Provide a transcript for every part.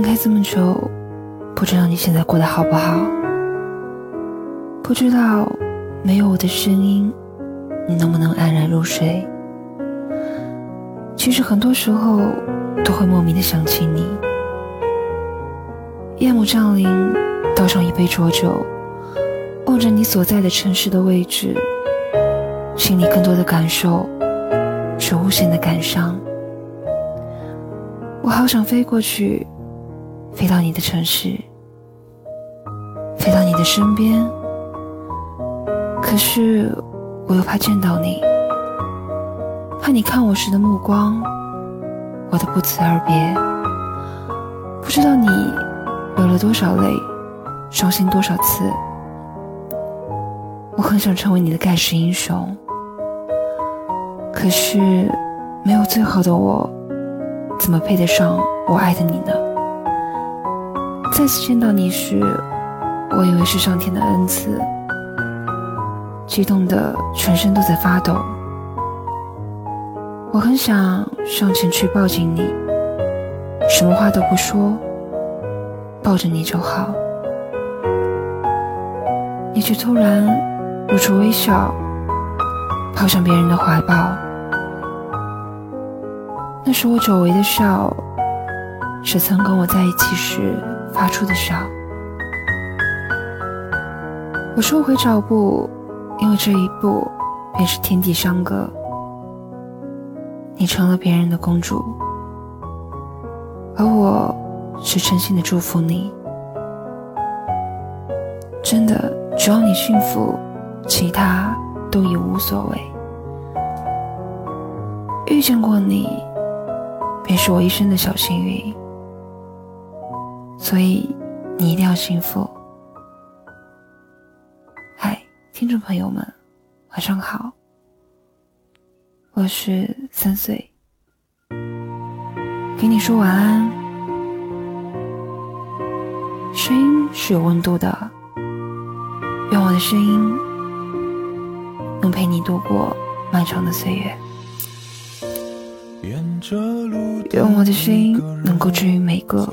分开这么久，不知道你现在过得好不好？不知道没有我的声音，你能不能安然入睡？其实很多时候都会莫名的想起你。夜幕降临，倒上一杯浊酒，望着你所在的城市的位置，心里更多的感受是无限的感伤。我好想飞过去。飞到你的城市，飞到你的身边，可是我又怕见到你，怕你看我时的目光，我的不辞而别。不知道你流了多少泪，伤心多少次。我很想成为你的盖世英雄，可是没有最好的我，怎么配得上我爱的你呢？再次见到你时，我以为是上天的恩赐，激动的全身都在发抖。我很想上前去抱紧你，什么话都不说，抱着你就好。你却突然露出微笑，跑向别人的怀抱。那是我久违的笑，是曾跟我在一起时。发出的笑。我收回脚步，因为这一步便是天地相隔。你成了别人的公主，而我是真心的祝福你。真的，只要你幸福，其他都已无所谓。遇见过你，便是我一生的小幸运。所以，你一定要幸福。嗨，听众朋友们，晚上好，我是三岁，给你说晚安。声音是有温度的，愿我的声音能陪你度过漫长的岁月，愿我的声音能够治愈每个。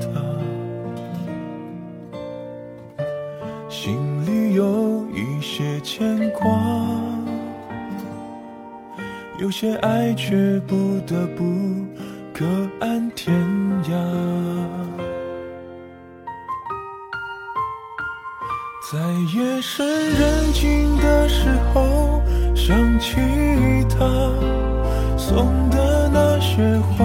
他心里有一些牵挂，有些爱却不得不各安天涯，在夜深人静的时候想起他送的那些花，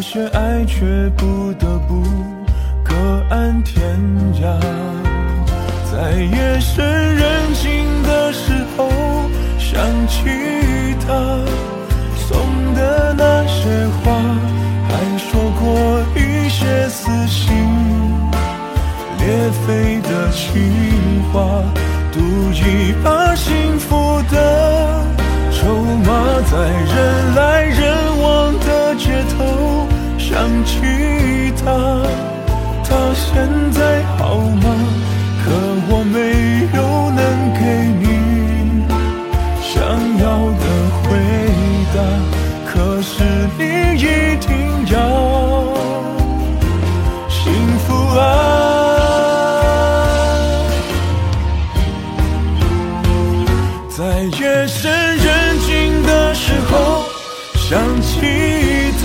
有些爱却不得不各安天涯在夜深人静的时候想起他送的那些花还说过一些撕心裂肺的情话赌一把幸福的筹码在人来人往的街头。想起他，他现在好吗？可我没有能给你想要的回答，可是你一定要幸福啊！在夜深人静的时候，想起他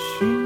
啊！幸